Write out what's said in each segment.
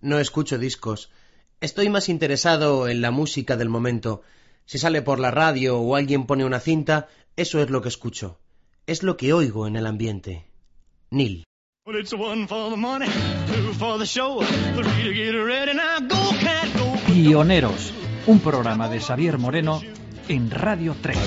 No escucho discos. Estoy más interesado en la música del momento. Si sale por la radio o alguien pone una cinta, eso es lo que escucho. Es lo que oigo en el ambiente. Neil. Pioneros, un programa de Xavier Moreno en Radio 3.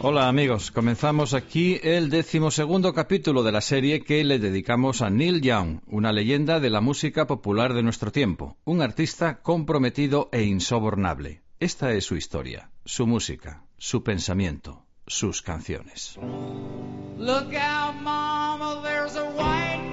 Hola amigos, comenzamos aquí el decimosegundo capítulo de la serie que le dedicamos a Neil Young, una leyenda de la música popular de nuestro tiempo, un artista comprometido e insobornable. Esta es su historia, su música, su pensamiento, sus canciones. Look out, mama, there's a white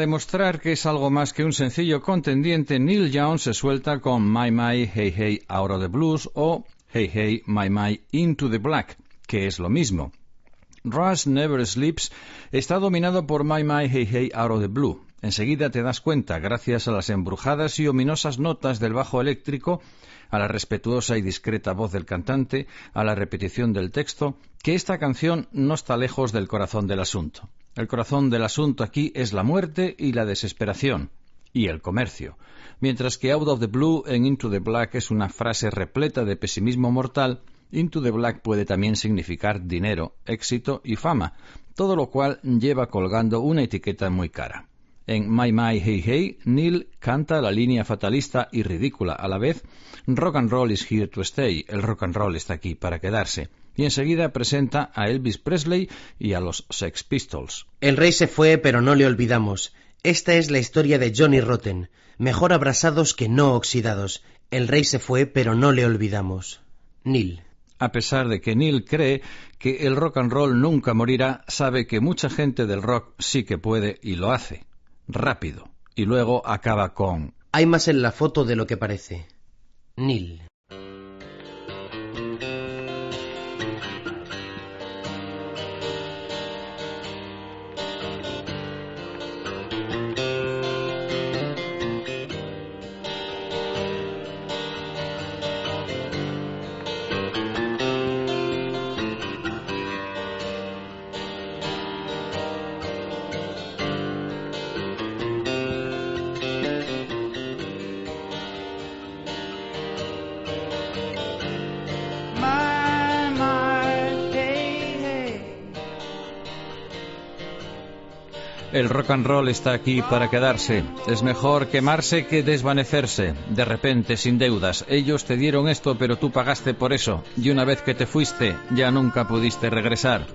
demostrar que es algo más que un sencillo contendiente, Neil Young se suelta con My My Hey Hey Out of the Blues o Hey Hey My My Into the Black, que es lo mismo. Rush Never Sleeps está dominado por My My Hey Hey Out of the Blue. Enseguida te das cuenta, gracias a las embrujadas y ominosas notas del bajo eléctrico, a la respetuosa y discreta voz del cantante, a la repetición del texto, que esta canción no está lejos del corazón del asunto. El corazón del asunto aquí es la muerte y la desesperación, y el comercio, mientras que Out of the Blue en Into the Black es una frase repleta de pesimismo mortal, Into the Black puede también significar dinero, éxito y fama, todo lo cual lleva colgando una etiqueta muy cara. En My My Hey Hey, Neil canta la línea fatalista y ridícula a la vez, Rock and Roll is here to stay, el rock and roll está aquí para quedarse, y enseguida presenta a Elvis Presley y a los Sex Pistols. El rey se fue, pero no le olvidamos. Esta es la historia de Johnny Rotten. Mejor abrasados que no oxidados. El rey se fue, pero no le olvidamos. Neil. A pesar de que Neil cree que el rock and roll nunca morirá, sabe que mucha gente del rock sí que puede y lo hace. Rápido. Y luego acaba con Hay más en la foto de lo que parece. Neil. Rock and roll está aquí para quedarse. Es mejor quemarse que desvanecerse. De repente, sin deudas. Ellos te dieron esto, pero tú pagaste por eso. Y una vez que te fuiste, ya nunca pudiste regresar.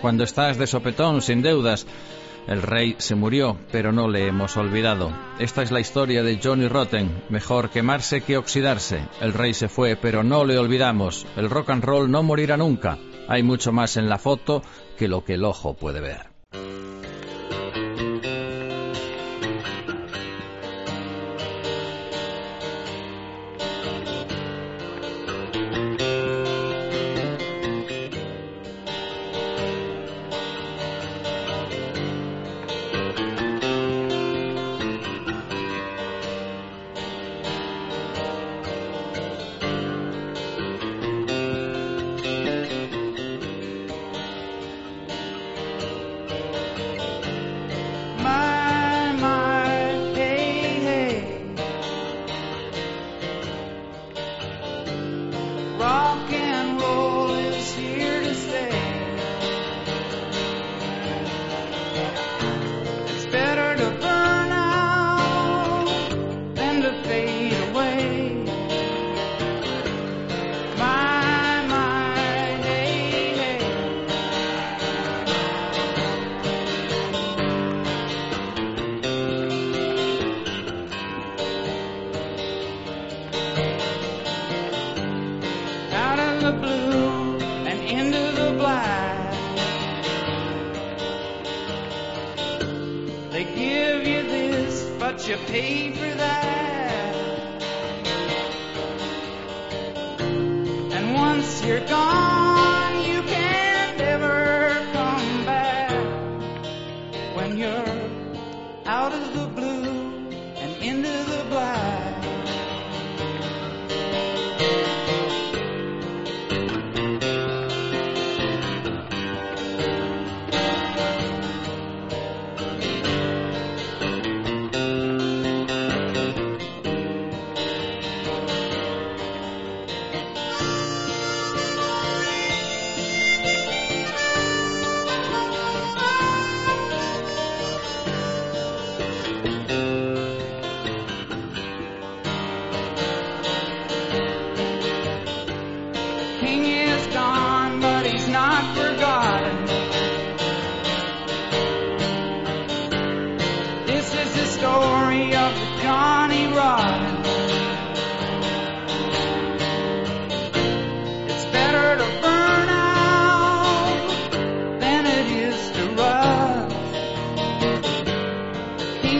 Cuando estás de sopetón, sin deudas. El rey se murió, pero no le hemos olvidado. Esta es la historia de Johnny Rotten. Mejor quemarse que oxidarse. El rey se fue, pero no le olvidamos. El rock and roll no morirá nunca. Hay mucho más en la foto que lo que el ojo puede ver.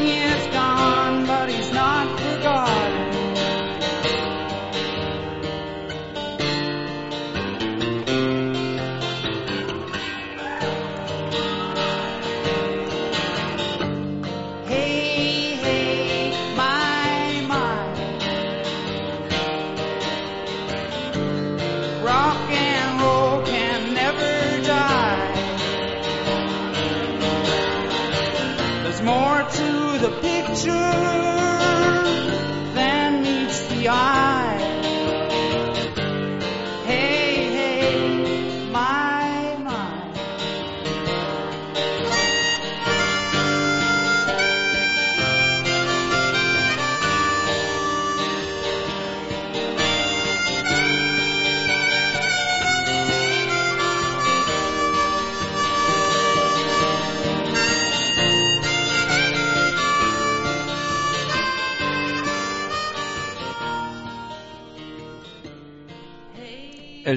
here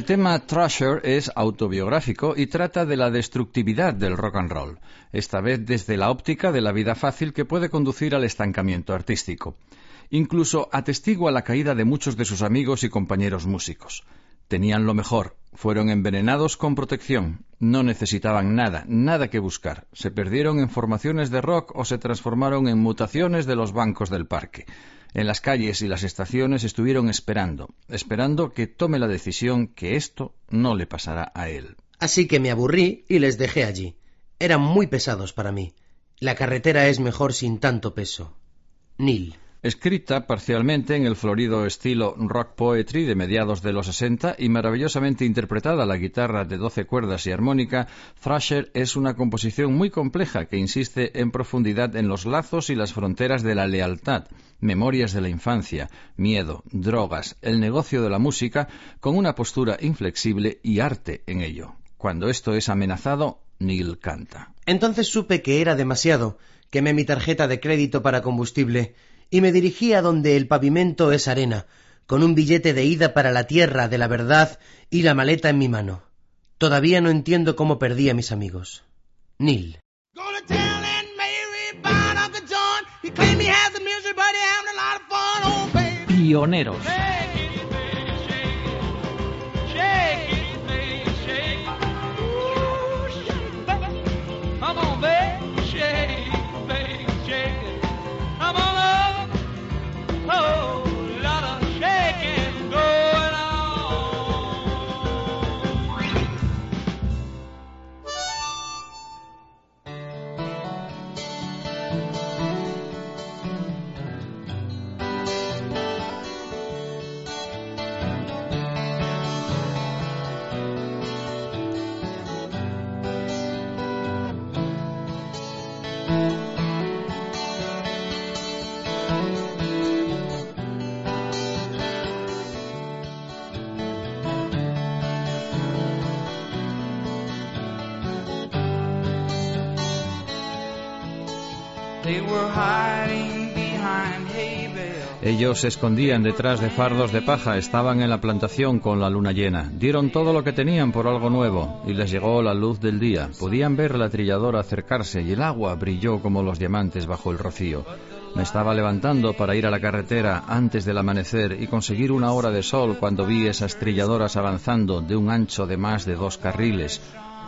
El tema Thrasher es autobiográfico y trata de la destructividad del rock and roll, esta vez desde la óptica de la vida fácil que puede conducir al estancamiento artístico. Incluso atestigua la caída de muchos de sus amigos y compañeros músicos. Tenían lo mejor, fueron envenenados con protección, no necesitaban nada, nada que buscar, se perdieron en formaciones de rock o se transformaron en mutaciones de los bancos del parque. En las calles y las estaciones estuvieron esperando, esperando que tome la decisión que esto no le pasará a él. Así que me aburrí y les dejé allí. Eran muy pesados para mí. La carretera es mejor sin tanto peso. Neil. Escrita parcialmente en el florido estilo rock poetry de mediados de los 60 y maravillosamente interpretada a la guitarra de 12 cuerdas y armónica, Thrasher es una composición muy compleja que insiste en profundidad en los lazos y las fronteras de la lealtad, memorias de la infancia, miedo, drogas, el negocio de la música, con una postura inflexible y arte en ello. Cuando esto es amenazado, Neil canta. Entonces supe que era demasiado. Quemé mi tarjeta de crédito para combustible y me dirigí a donde el pavimento es arena, con un billete de ida para la tierra de la verdad y la maleta en mi mano. Todavía no entiendo cómo perdí a mis amigos. Neil. Gonna Ellos se escondían detrás de fardos de paja, estaban en la plantación con la luna llena. Dieron todo lo que tenían por algo nuevo y les llegó la luz del día. Podían ver la trilladora acercarse y el agua brilló como los diamantes bajo el rocío. Me estaba levantando para ir a la carretera antes del amanecer y conseguir una hora de sol cuando vi esas trilladoras avanzando de un ancho de más de dos carriles.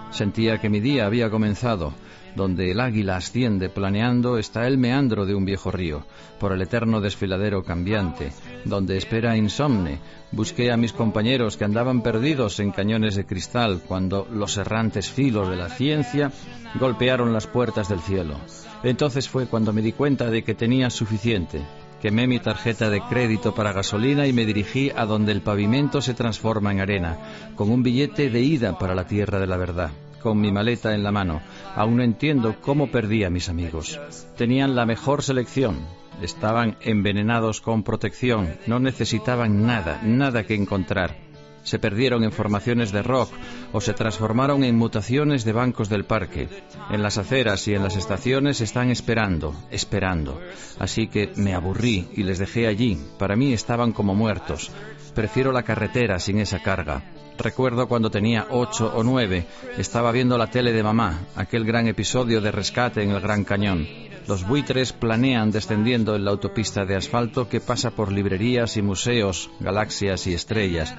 Sentía que mi día había comenzado. Donde el águila asciende planeando está el meandro de un viejo río, por el eterno desfiladero cambiante, donde espera insomne. Busqué a mis compañeros que andaban perdidos en cañones de cristal cuando los errantes filos de la ciencia golpearon las puertas del cielo. Entonces fue cuando me di cuenta de que tenía suficiente. Quemé mi tarjeta de crédito para gasolina y me dirigí a donde el pavimento se transforma en arena, con un billete de ida para la tierra de la verdad con mi maleta en la mano. Aún no entiendo cómo perdí a mis amigos. Tenían la mejor selección. Estaban envenenados con protección. No necesitaban nada, nada que encontrar. Se perdieron en formaciones de rock o se transformaron en mutaciones de bancos del parque. En las aceras y en las estaciones están esperando, esperando. Así que me aburrí y les dejé allí. Para mí estaban como muertos. Prefiero la carretera sin esa carga. Recuerdo cuando tenía ocho o nueve, estaba viendo la tele de mamá, aquel gran episodio de rescate en el Gran Cañón. Los buitres planean descendiendo en la autopista de asfalto que pasa por librerías y museos, galaxias y estrellas,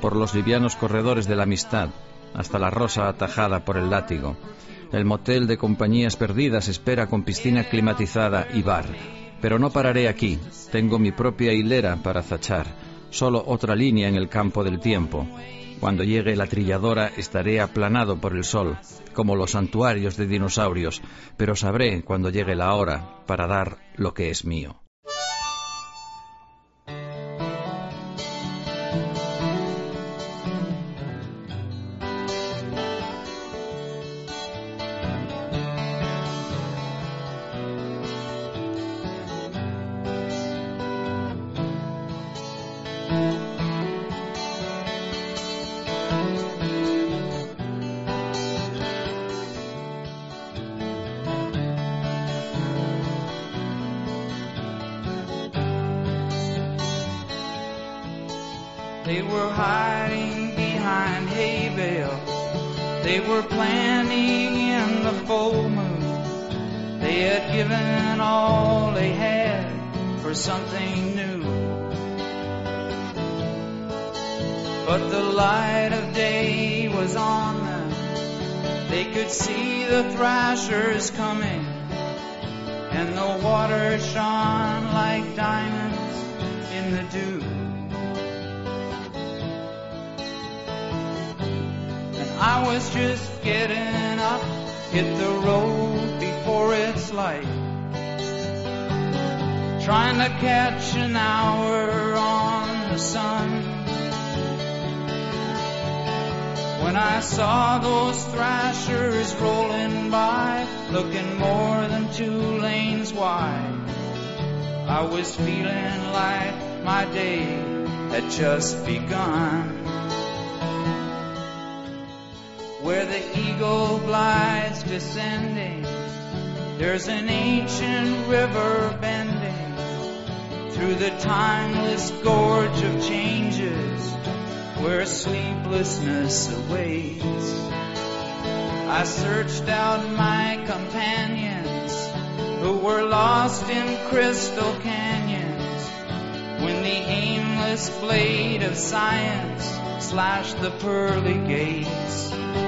por los livianos corredores de la amistad, hasta la rosa atajada por el látigo. El motel de compañías perdidas espera con piscina climatizada y bar. Pero no pararé aquí. Tengo mi propia hilera para zachar. Solo otra línea en el campo del tiempo. Cuando llegue la trilladora estaré aplanado por el sol, como los santuarios de dinosaurios, pero sabré cuando llegue la hora para dar lo que es mío. Were hiding behind hay bales. They were planning in the full moon. They had given all they had for something new. But the light of day was on them. They could see the thrashers coming. And the water shone like diamonds in the dew. Was just getting up, hit the road before it's light. Trying to catch an hour on the sun. When I saw those thrashers rolling by, looking more than two lanes wide, I was feeling like my day had just begun. Eagle glides descending, there's an ancient river bending through the timeless gorge of changes where sleeplessness awaits. I searched out my companions who were lost in crystal canyons when the aimless blade of science slashed the pearly gates.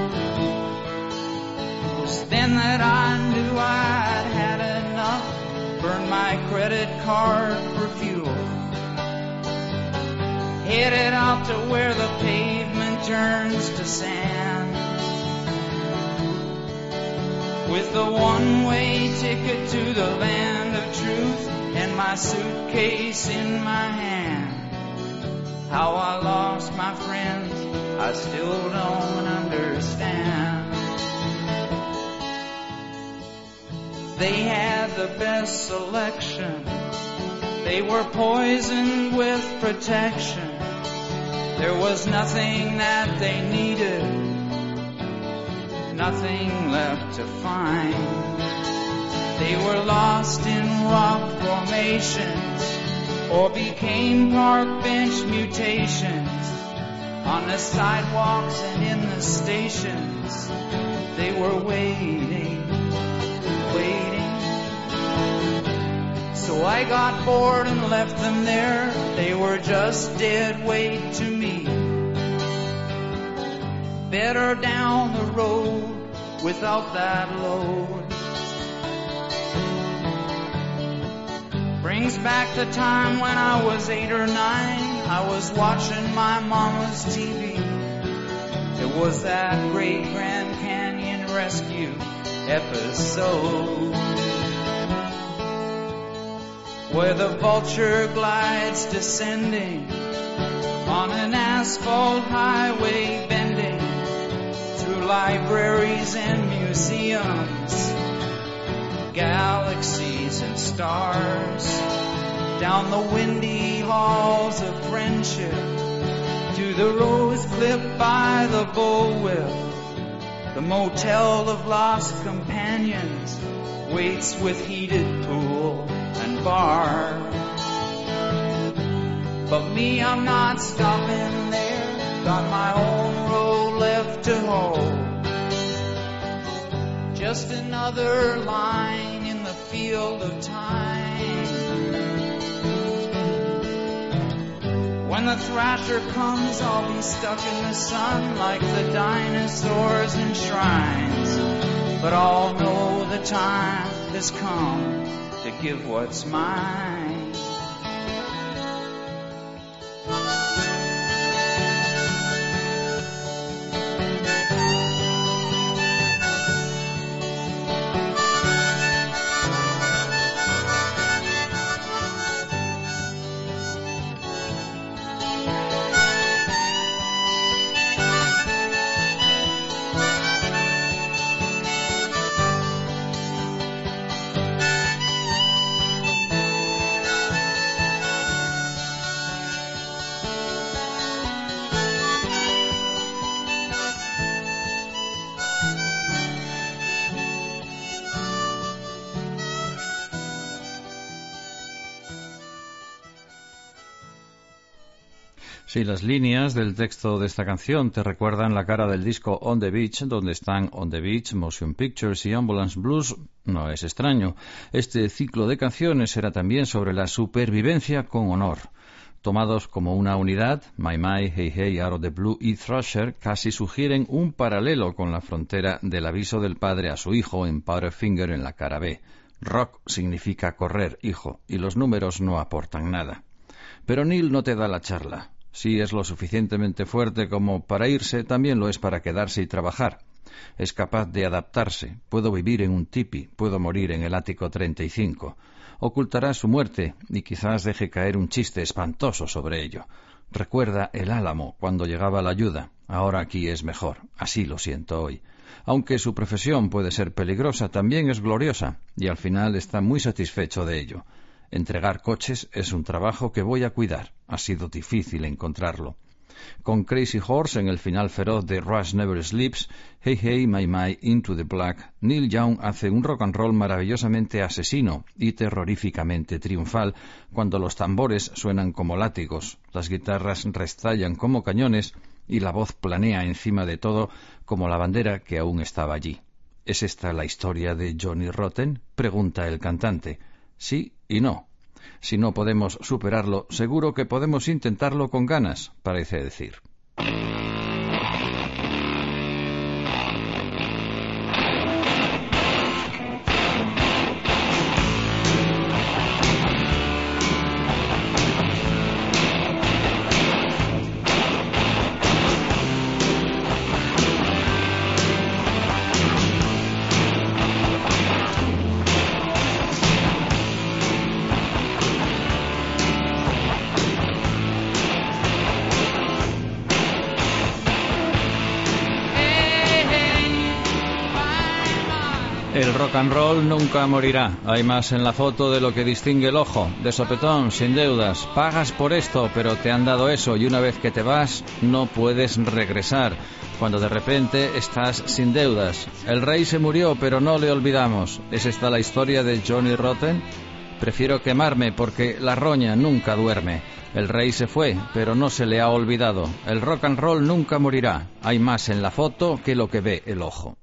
Was then that I knew I'd had enough, burned my credit card for fuel headed out to where the pavement turns to sand. With the one-way ticket to the land of truth and my suitcase in my hand. How I lost my friends, I still don't understand. They had the best selection. They were poisoned with protection. There was nothing that they needed, nothing left to find. They were lost in rock formations or became park bench mutations on the sidewalks and in the stations. They were waiting, waiting. So I got bored and left them there. They were just dead weight to me. Better down the road without that load. Brings back the time when I was eight or nine. I was watching my mama's TV. It was that great Grand Canyon rescue episode where the vulture glides descending on an asphalt highway bending through libraries and museums, galaxies and stars, down the windy halls of friendship to the rose clipped by the bullwhip, the motel of lost companions waits with heated pool and bar. But me, I'm not stopping there. Got my own road left to hold. Just another line in the field of time. When the thrasher comes, I'll be stuck in the sun like the dinosaurs in shrines. But I'll know the time has come to give what's mine. Si las líneas del texto de esta canción te recuerdan la cara del disco On the Beach, donde están On the Beach, Motion Pictures y Ambulance Blues, no es extraño. Este ciclo de canciones era también sobre la supervivencia con honor. Tomados como una unidad, My My, Hey Hey, Out of the Blue y Thrasher casi sugieren un paralelo con la frontera del aviso del padre a su hijo en Powderfinger en la cara B. Rock significa correr, hijo, y los números no aportan nada. Pero Neil no te da la charla. Si es lo suficientemente fuerte como para irse, también lo es para quedarse y trabajar. Es capaz de adaptarse. Puedo vivir en un tipi, puedo morir en el ático 35. Ocultará su muerte y quizás deje caer un chiste espantoso sobre ello. Recuerda el álamo cuando llegaba la ayuda. Ahora aquí es mejor. Así lo siento hoy. Aunque su profesión puede ser peligrosa, también es gloriosa y al final está muy satisfecho de ello. Entregar coches es un trabajo que voy a cuidar. Ha sido difícil encontrarlo. Con Crazy Horse en el final feroz de Rush Never Sleeps, Hey Hey My My Into the Black, Neil Young hace un rock and roll maravillosamente asesino y terroríficamente triunfal cuando los tambores suenan como látigos, las guitarras restallan como cañones y la voz planea encima de todo como la bandera que aún estaba allí. ¿Es esta la historia de Johnny Rotten? pregunta el cantante. Sí y no. Si no podemos superarlo, seguro que podemos intentarlo con ganas, parece decir. And roll nunca morirá. Hay más en la foto de lo que distingue el ojo. De sopetón, sin deudas. Pagas por esto, pero te han dado eso y una vez que te vas, no puedes regresar. Cuando de repente estás sin deudas. El rey se murió, pero no le olvidamos. ¿Es esta la historia de Johnny Rotten? Prefiero quemarme porque la roña nunca duerme. El rey se fue, pero no se le ha olvidado. El rock and roll nunca morirá. Hay más en la foto que lo que ve el ojo.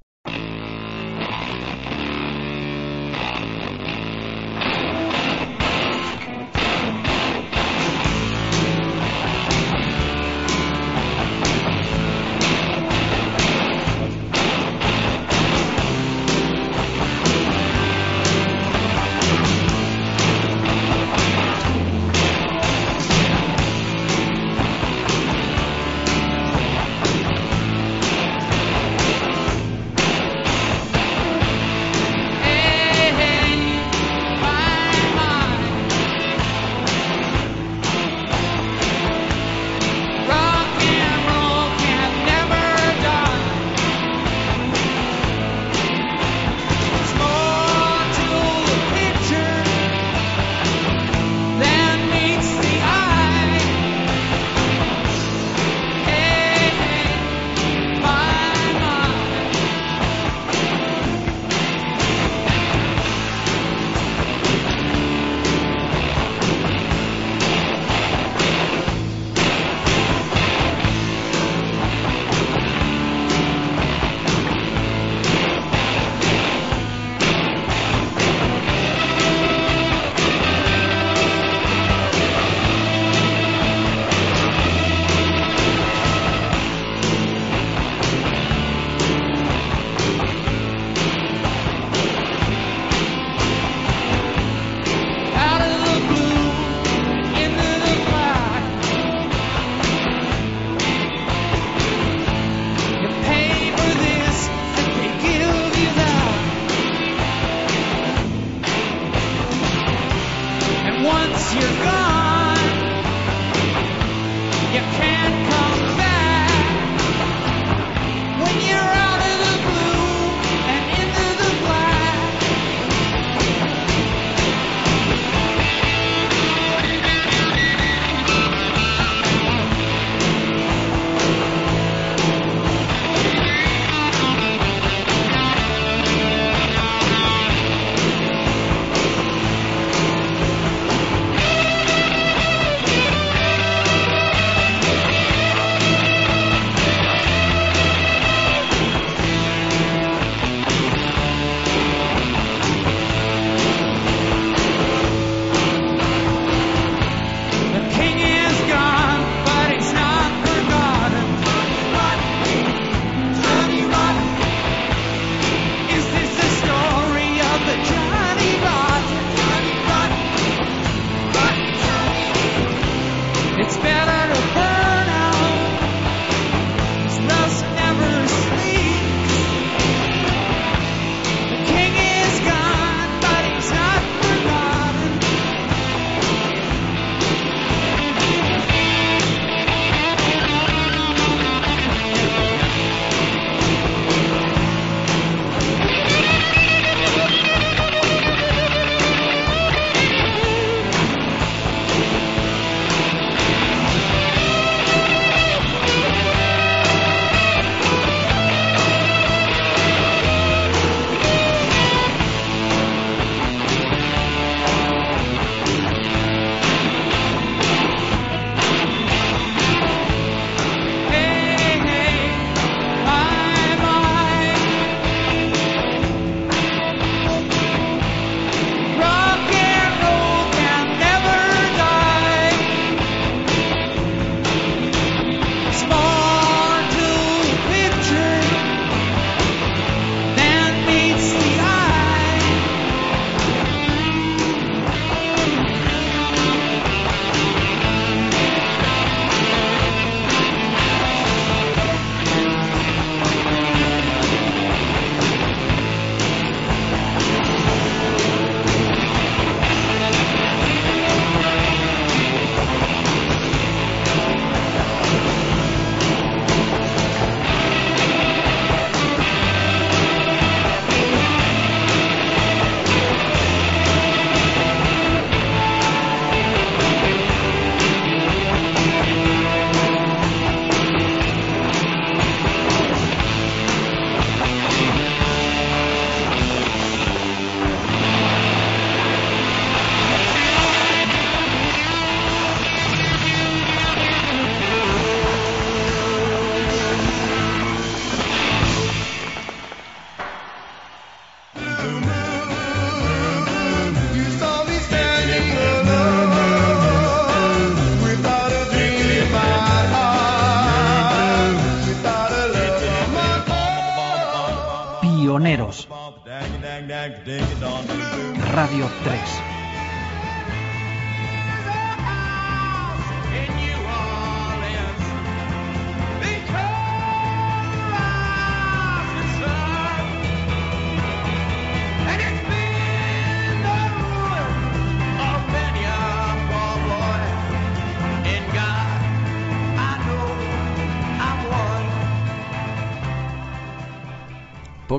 Radio 3.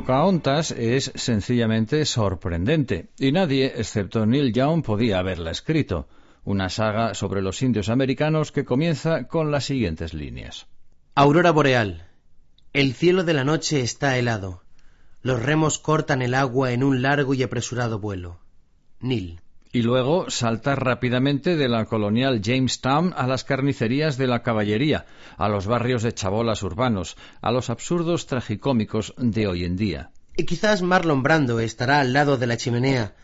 Pocahontas es sencillamente sorprendente, y nadie, excepto Neil Young, podía haberla escrito. Una saga sobre los indios americanos que comienza con las siguientes líneas. Aurora boreal. El cielo de la noche está helado. Los remos cortan el agua en un largo y apresurado vuelo. Nil. Y luego saltar rápidamente de la colonial Jamestown a las carnicerías de la caballería, a los barrios de chabolas urbanos, a los absurdos tragicómicos de hoy en día. Y quizás Marlon Brando estará al lado de la chimenea.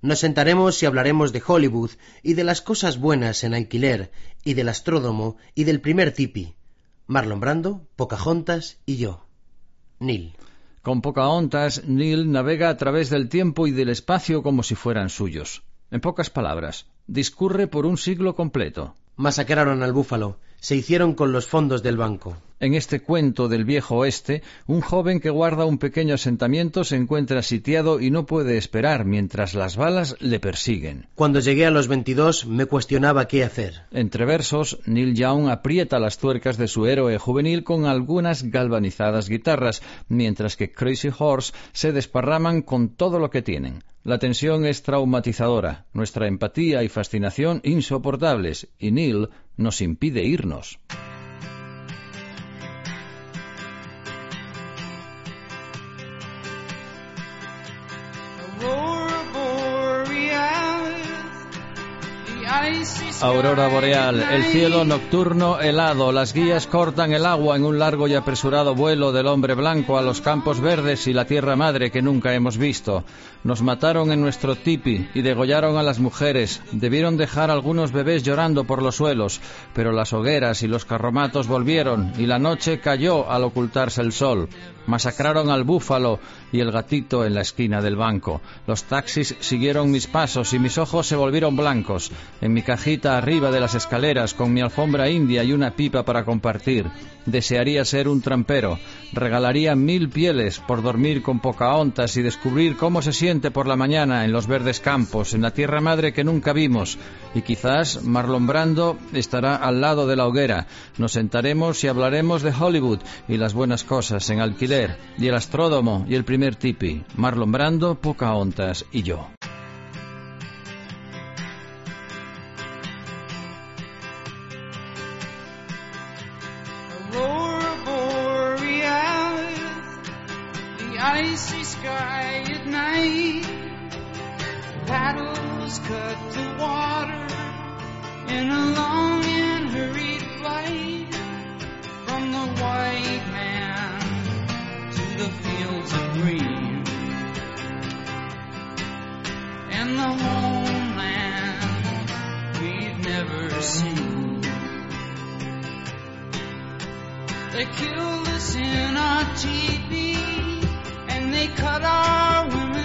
Nos sentaremos y hablaremos de Hollywood y de las cosas buenas en alquiler y del astródomo y del primer tipi. Marlon Brando, Pocahontas y yo. Nil. Con Pocahontas, Neil navega a través del tiempo y del espacio como si fueran suyos. En pocas palabras, discurre por un siglo completo. Masacraron al búfalo. Se hicieron con los fondos del banco. En este cuento del viejo oeste, un joven que guarda un pequeño asentamiento se encuentra sitiado y no puede esperar mientras las balas le persiguen. Cuando llegué a los 22 me cuestionaba qué hacer. Entre versos, Neil Young aprieta las tuercas de su héroe juvenil con algunas galvanizadas guitarras, mientras que Crazy Horse se desparraman con todo lo que tienen. La tensión es traumatizadora, nuestra empatía y fascinación insoportables, y Neil nos impide irnos. Aurora boreal, el cielo nocturno helado, las guías cortan el agua en un largo y apresurado vuelo del hombre blanco a los campos verdes y la tierra madre que nunca hemos visto. Nos mataron en nuestro tipi y degollaron a las mujeres. Debieron dejar algunos bebés llorando por los suelos, pero las hogueras y los carromatos volvieron y la noche cayó al ocultarse el sol. Masacraron al búfalo y el gatito en la esquina del banco. Los taxis siguieron mis pasos y mis ojos se volvieron blancos. En mi cajita arriba de las escaleras, con mi alfombra india y una pipa para compartir. Desearía ser un trampero. Regalaría mil pieles por dormir con Pocahontas y descubrir cómo se siente por la mañana en los verdes campos, en la tierra madre que nunca vimos. Y quizás Marlon Brando estará al lado de la hoguera. Nos sentaremos y hablaremos de Hollywood y las buenas cosas en alquiler, y el astródomo y el primer tipi. Marlon Brando, Pocahontas y yo. Cut to water in a long and hurried flight from the white man to the fields of green and the homeland we've never seen. They killed us in our TV and they cut our women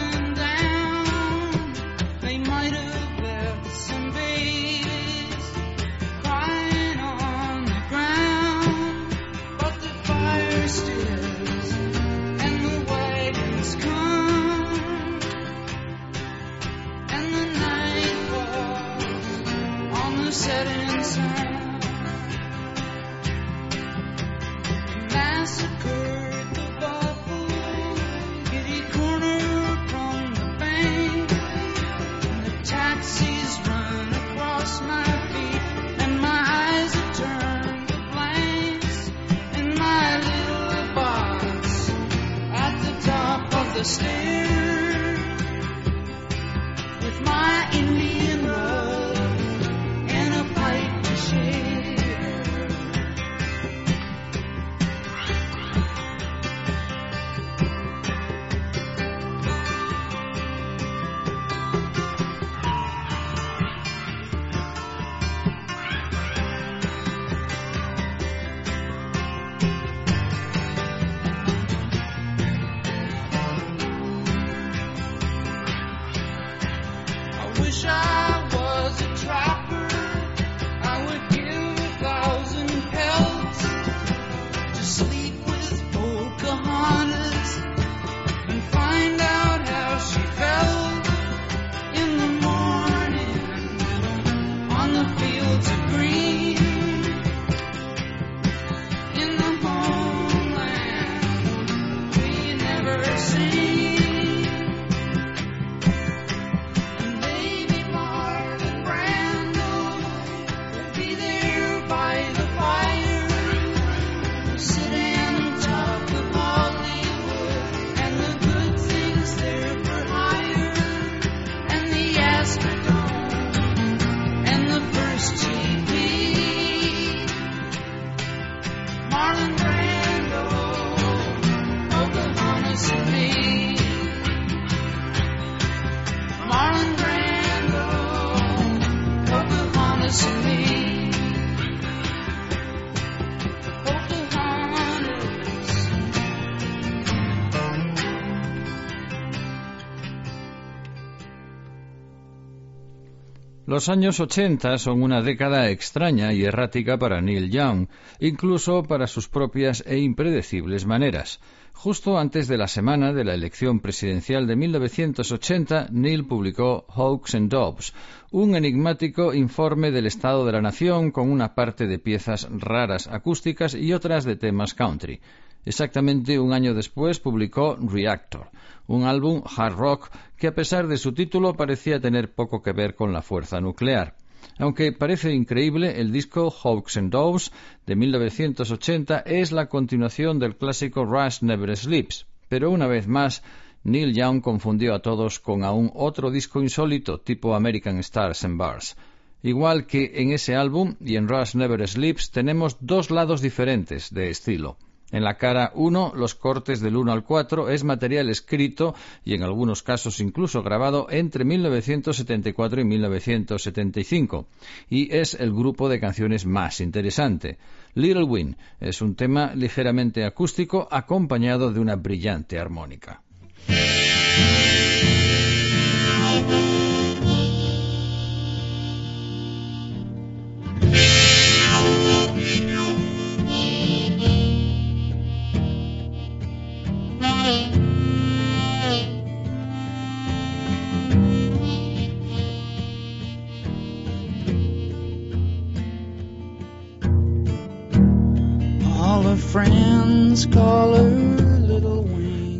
Los años 80 son una década extraña y errática para Neil Young, incluso para sus propias e impredecibles maneras. Justo antes de la semana de la elección presidencial de 1980, Neil publicó Hawks and Doves, un enigmático informe del estado de la nación con una parte de piezas raras acústicas y otras de temas country. Exactamente un año después publicó Reactor, un álbum hard rock que a pesar de su título parecía tener poco que ver con la fuerza nuclear. Aunque parece increíble, el disco Hawks and Doves de 1980 es la continuación del clásico Rush Never Sleeps, pero una vez más Neil Young confundió a todos con aún otro disco insólito tipo American Stars and Bars. Igual que en ese álbum y en Rush Never Sleeps tenemos dos lados diferentes de estilo. En la cara 1, los cortes del 1 al 4 es material escrito y en algunos casos incluso grabado entre 1974 y 1975 y es el grupo de canciones más interesante. Little Wing es un tema ligeramente acústico acompañado de una brillante armónica.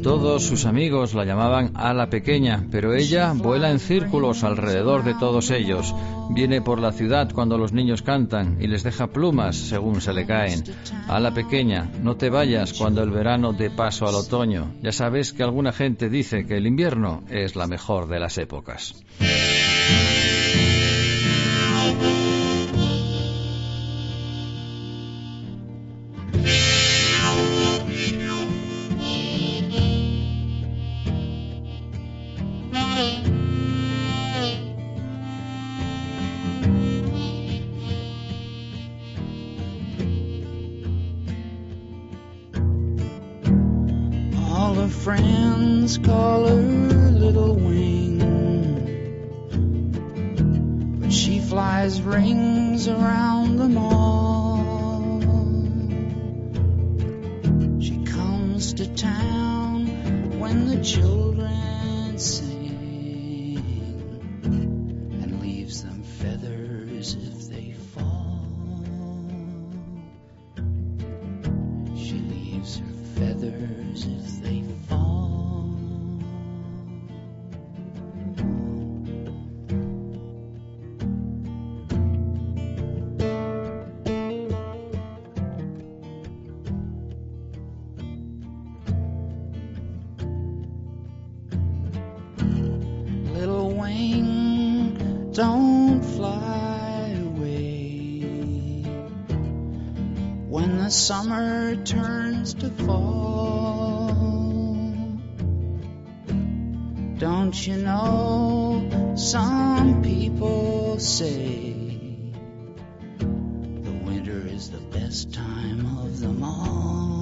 Todos sus amigos la llamaban Ala Pequeña, pero ella vuela en círculos alrededor de todos ellos. Viene por la ciudad cuando los niños cantan y les deja plumas según se le caen. Ala Pequeña, no te vayas cuando el verano dé paso al otoño. Ya sabes que alguna gente dice que el invierno es la mejor de las épocas. Wing, don't fly away when the summer turns to fall. Don't you know some people say the winter is the best time of them all?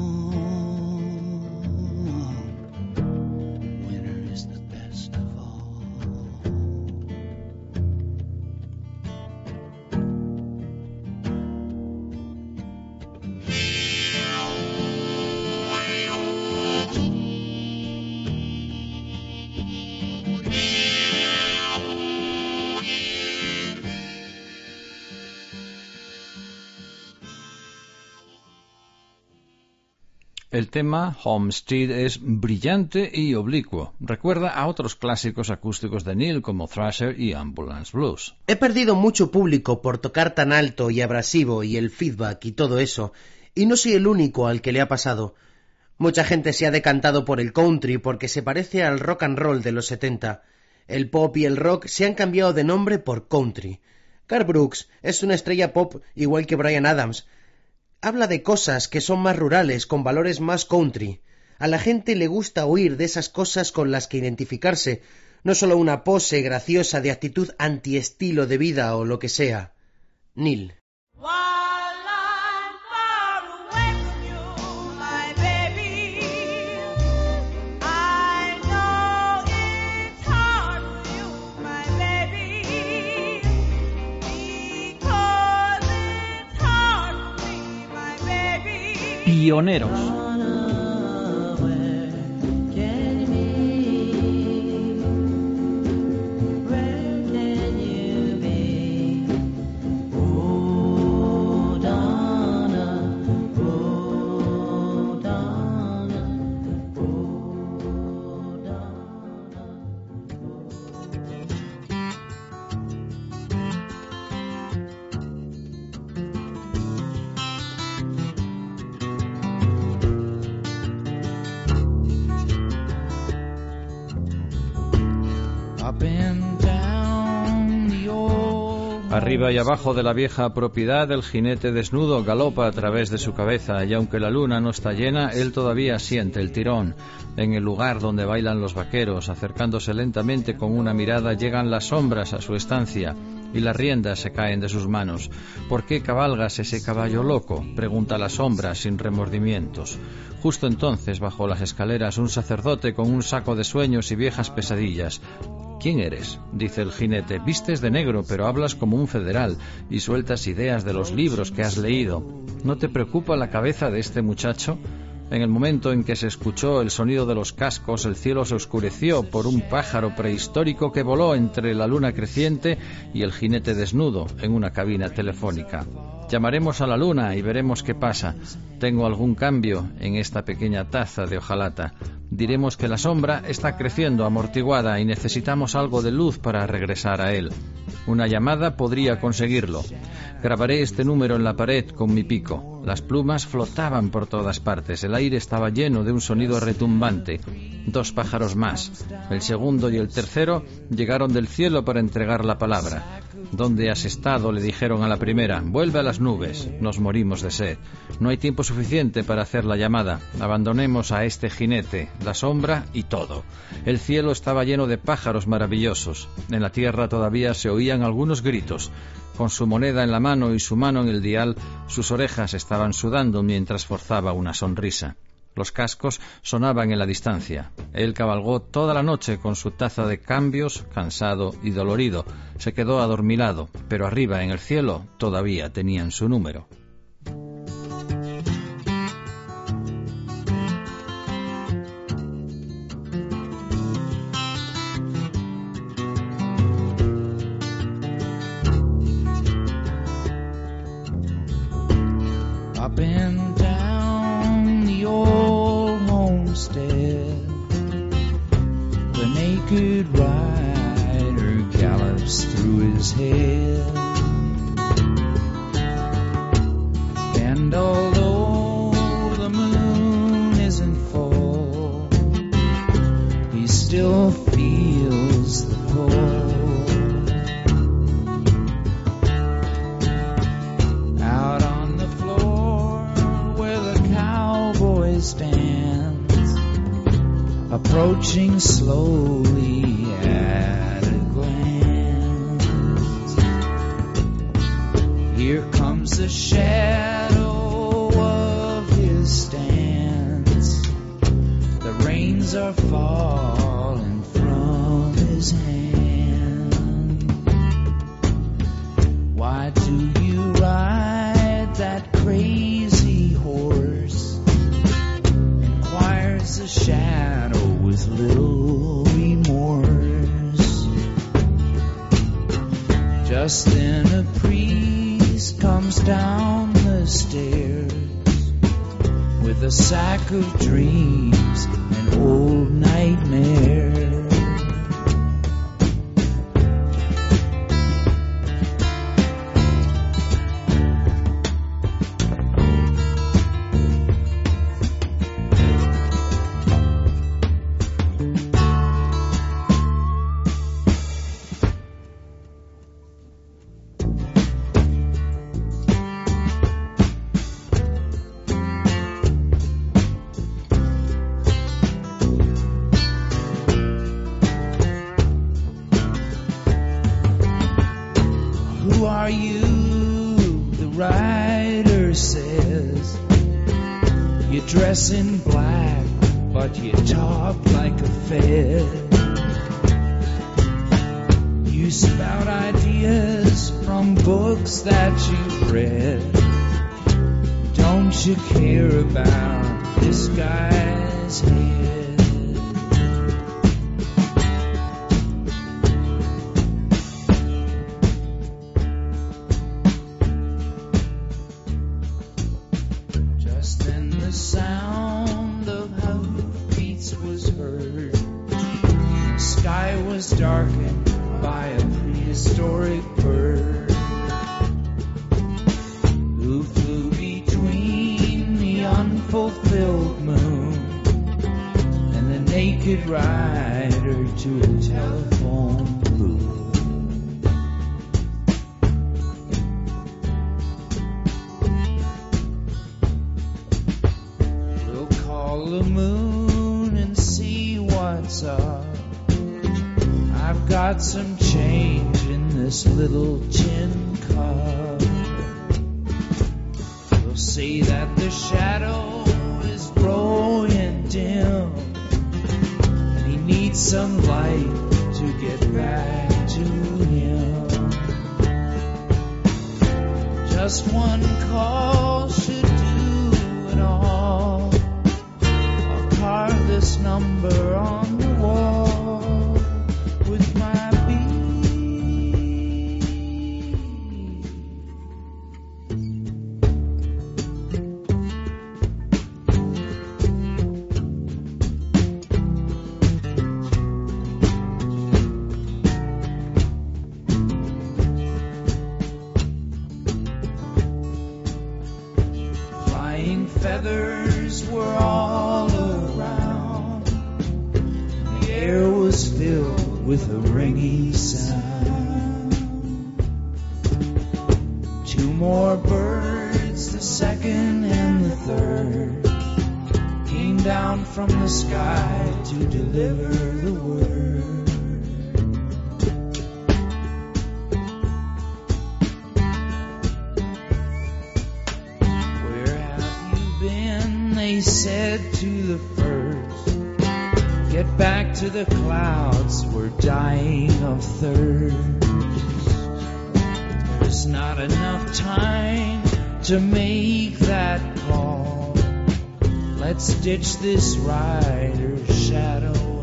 Tema Homestead es brillante y oblicuo. Recuerda a otros clásicos acústicos de Neil como Thrasher y Ambulance Blues. He perdido mucho público por tocar tan alto y abrasivo y el feedback y todo eso, y no soy el único al que le ha pasado. Mucha gente se ha decantado por el country porque se parece al rock and roll de los 70. El pop y el rock se han cambiado de nombre por country. Carl Brooks es una estrella pop igual que Brian Adams, habla de cosas que son más rurales, con valores más country. A la gente le gusta oír de esas cosas con las que identificarse, no solo una pose graciosa de actitud antiestilo de vida o lo que sea. Neil. Pioneros. Arriba y abajo de la vieja propiedad, el jinete desnudo galopa a través de su cabeza y aunque la luna no está llena, él todavía siente el tirón. En el lugar donde bailan los vaqueros, acercándose lentamente con una mirada, llegan las sombras a su estancia y las riendas se caen de sus manos. ¿Por qué cabalgas ese caballo loco? pregunta la sombra sin remordimientos. Justo entonces, bajo las escaleras, un sacerdote con un saco de sueños y viejas pesadillas. ¿Quién eres? dice el jinete. Vistes de negro, pero hablas como un federal y sueltas ideas de los libros que has leído. ¿No te preocupa la cabeza de este muchacho? En el momento en que se escuchó el sonido de los cascos, el cielo se oscureció por un pájaro prehistórico que voló entre la luna creciente y el jinete desnudo en una cabina telefónica. Llamaremos a la luna y veremos qué pasa. Tengo algún cambio en esta pequeña taza de hojalata. Diremos que la sombra está creciendo amortiguada y necesitamos algo de luz para regresar a él. Una llamada podría conseguirlo. Grabaré este número en la pared con mi pico. Las plumas flotaban por todas partes. El aire estaba lleno de un sonido retumbante. Dos pájaros más. El segundo y el tercero llegaron del cielo para entregar la palabra. ¿Dónde has estado? le dijeron a la primera. Vuelve a las nubes. Nos morimos de sed. No hay tiempo suficiente para hacer la llamada. Abandonemos a este jinete, la sombra y todo. El cielo estaba lleno de pájaros maravillosos. En la tierra todavía se oían algunos gritos. Con su moneda en la mano y su mano en el dial, sus orejas estaban sudando mientras forzaba una sonrisa. Los cascos sonaban en la distancia. Él cabalgó toda la noche con su taza de cambios, cansado y dolorido. Se quedó adormilado, pero arriba en el cielo todavía tenían su número. Naked rider gallops through his head. And although the moon isn't full, he still approaching slowly at a glance. Here comes the shadow of his stance. The rains are falling Just then a priest comes down the stairs with a sack of dreams. got some change in this little tin cup. You'll see that the shadow is growing dim. He needs some light to get back to him. Just one call should do it all. I'll carve this number on. brighter shadow.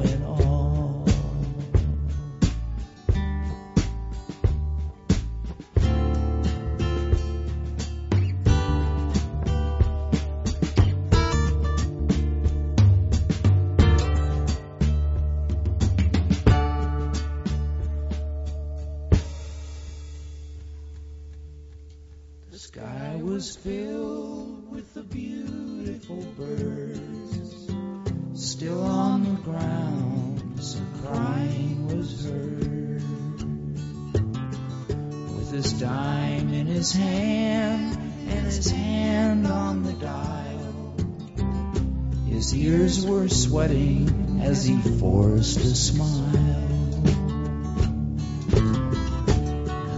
just a smile.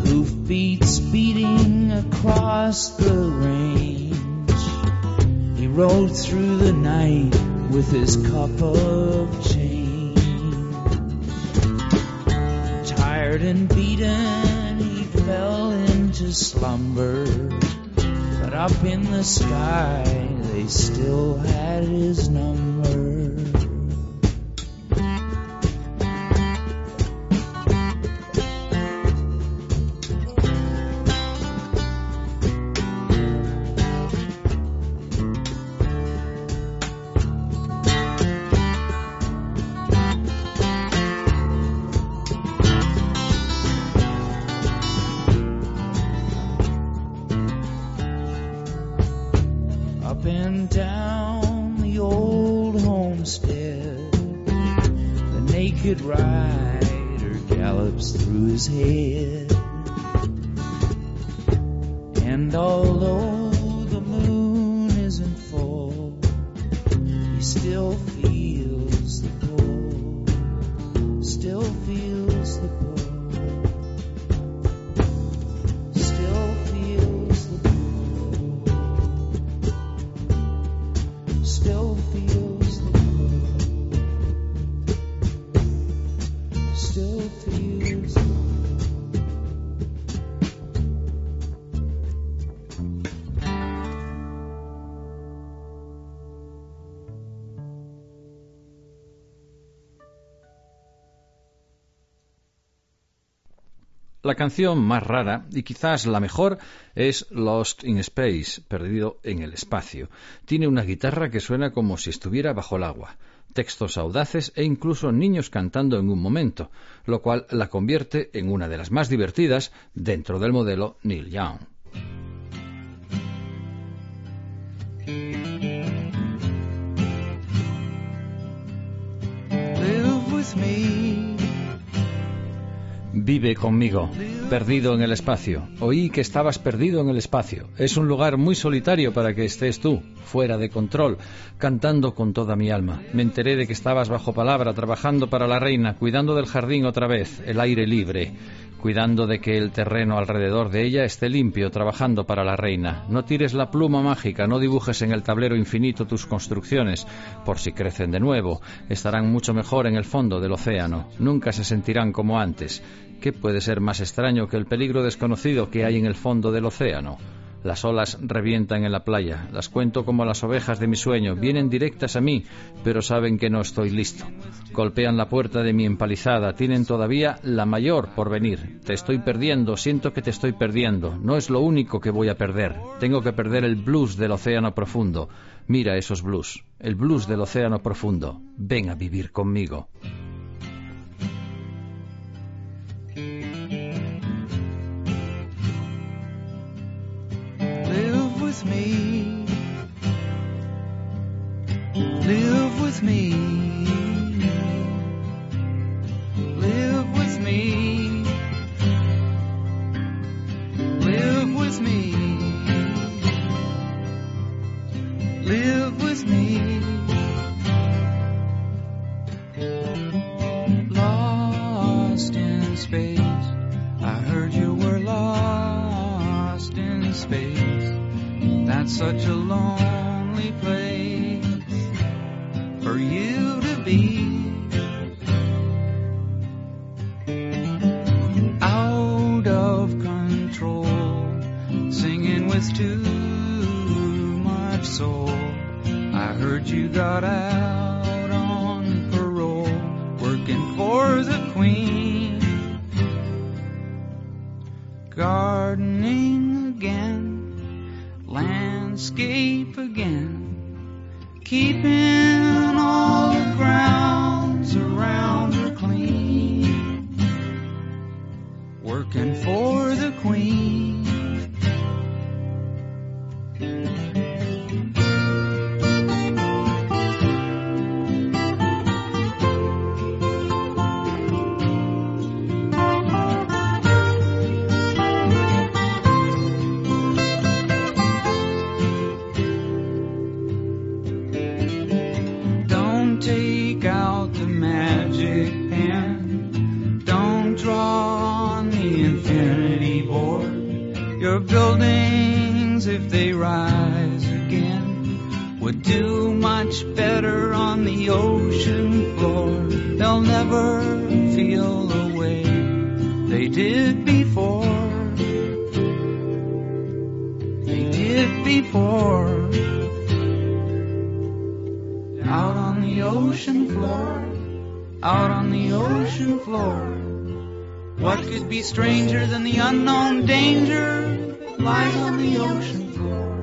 Hoofbeats beating across the range. He rode through the night with his cup of change. Tired and beaten, he fell into slumber. But up in the sky, they still had his number. And although the moon isn't full, he still feels the pull, still feels the pull, La canción más rara y quizás la mejor es Lost in Space, perdido en el espacio. Tiene una guitarra que suena como si estuviera bajo el agua, textos audaces e incluso niños cantando en un momento, lo cual la convierte en una de las más divertidas dentro del modelo Neil Young. Vive conmigo, perdido en el espacio. Oí que estabas perdido en el espacio. Es un lugar muy solitario para que estés tú, fuera de control, cantando con toda mi alma. Me enteré de que estabas bajo palabra, trabajando para la reina, cuidando del jardín otra vez, el aire libre, cuidando de que el terreno alrededor de ella esté limpio, trabajando para la reina. No tires la pluma mágica, no dibujes en el tablero infinito tus construcciones, por si crecen de nuevo. Estarán mucho mejor en el fondo del océano. Nunca se sentirán como antes. ¿Qué puede ser más extraño que el peligro desconocido que hay en el fondo del océano? Las olas revientan en la playa, las cuento como las ovejas de mi sueño, vienen directas a mí, pero saben que no estoy listo. Golpean la puerta de mi empalizada, tienen todavía la mayor por venir. Te estoy perdiendo, siento que te estoy perdiendo. No es lo único que voy a perder. Tengo que perder el blues del océano profundo. Mira esos blues, el blues del océano profundo. Ven a vivir conmigo. With me. Live with me. Live with me. Live with me. That's such a lonely place for you to be. Out of control, singing with too much soul. I heard you got out on parole, working for the queen gardening again, landscape again, keeping all the grounds around her clean, working for the queen. Magic pen. Don't draw on the infinity board. Your buildings, if they rise again, would do much better on the ocean floor. They'll never feel the way they did before. They did before out on the ocean floor, out on the ocean floor. What could be stranger than the unknown danger that lies on the ocean floor?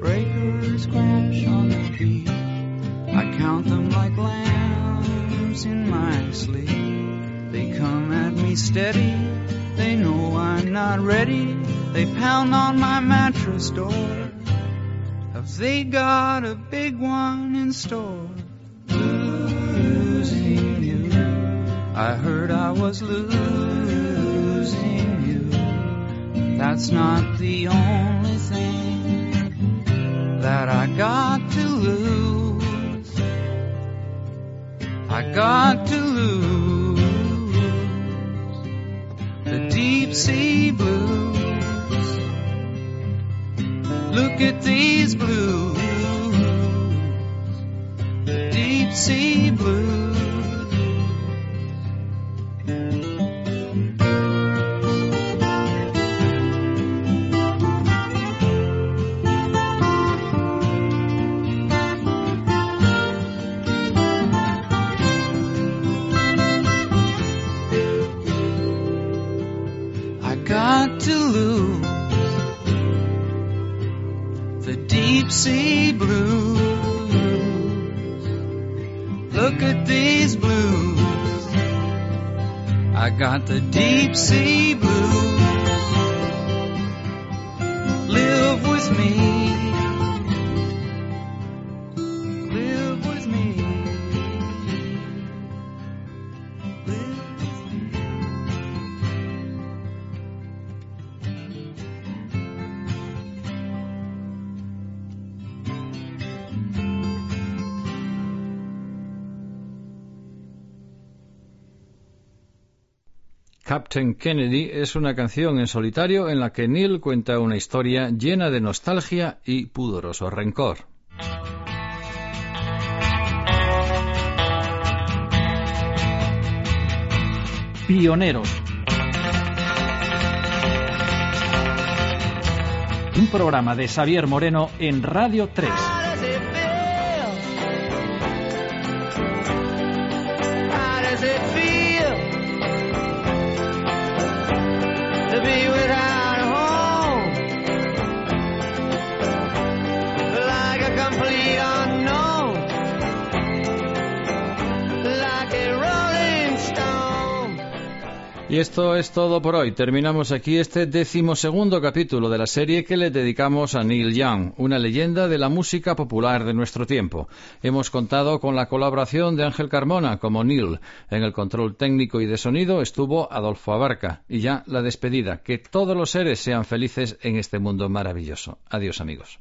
Breakers crash on the beach. I count them like lambs in my sleep. They come at me steady. They know I'm not ready. They pound on my mattress door. Have they got a big one in store? Losing. I heard I was losing you. That's not the only thing that I got to lose. I got to lose the deep sea blues. Look at these blues, the deep sea blues. Got to lose the deep sea blues. Look at these blues. I got the deep sea blues. Captain Kennedy es una canción en solitario en la que Neil cuenta una historia llena de nostalgia y pudoroso rencor. Pioneros. Un programa de Xavier Moreno en Radio 3. Y esto es todo por hoy. Terminamos aquí este decimosegundo capítulo de la serie que le dedicamos a Neil Young, una leyenda de la música popular de nuestro tiempo. Hemos contado con la colaboración de Ángel Carmona como Neil. En el control técnico y de sonido estuvo Adolfo Abarca. Y ya la despedida. Que todos los seres sean felices en este mundo maravilloso. Adiós amigos.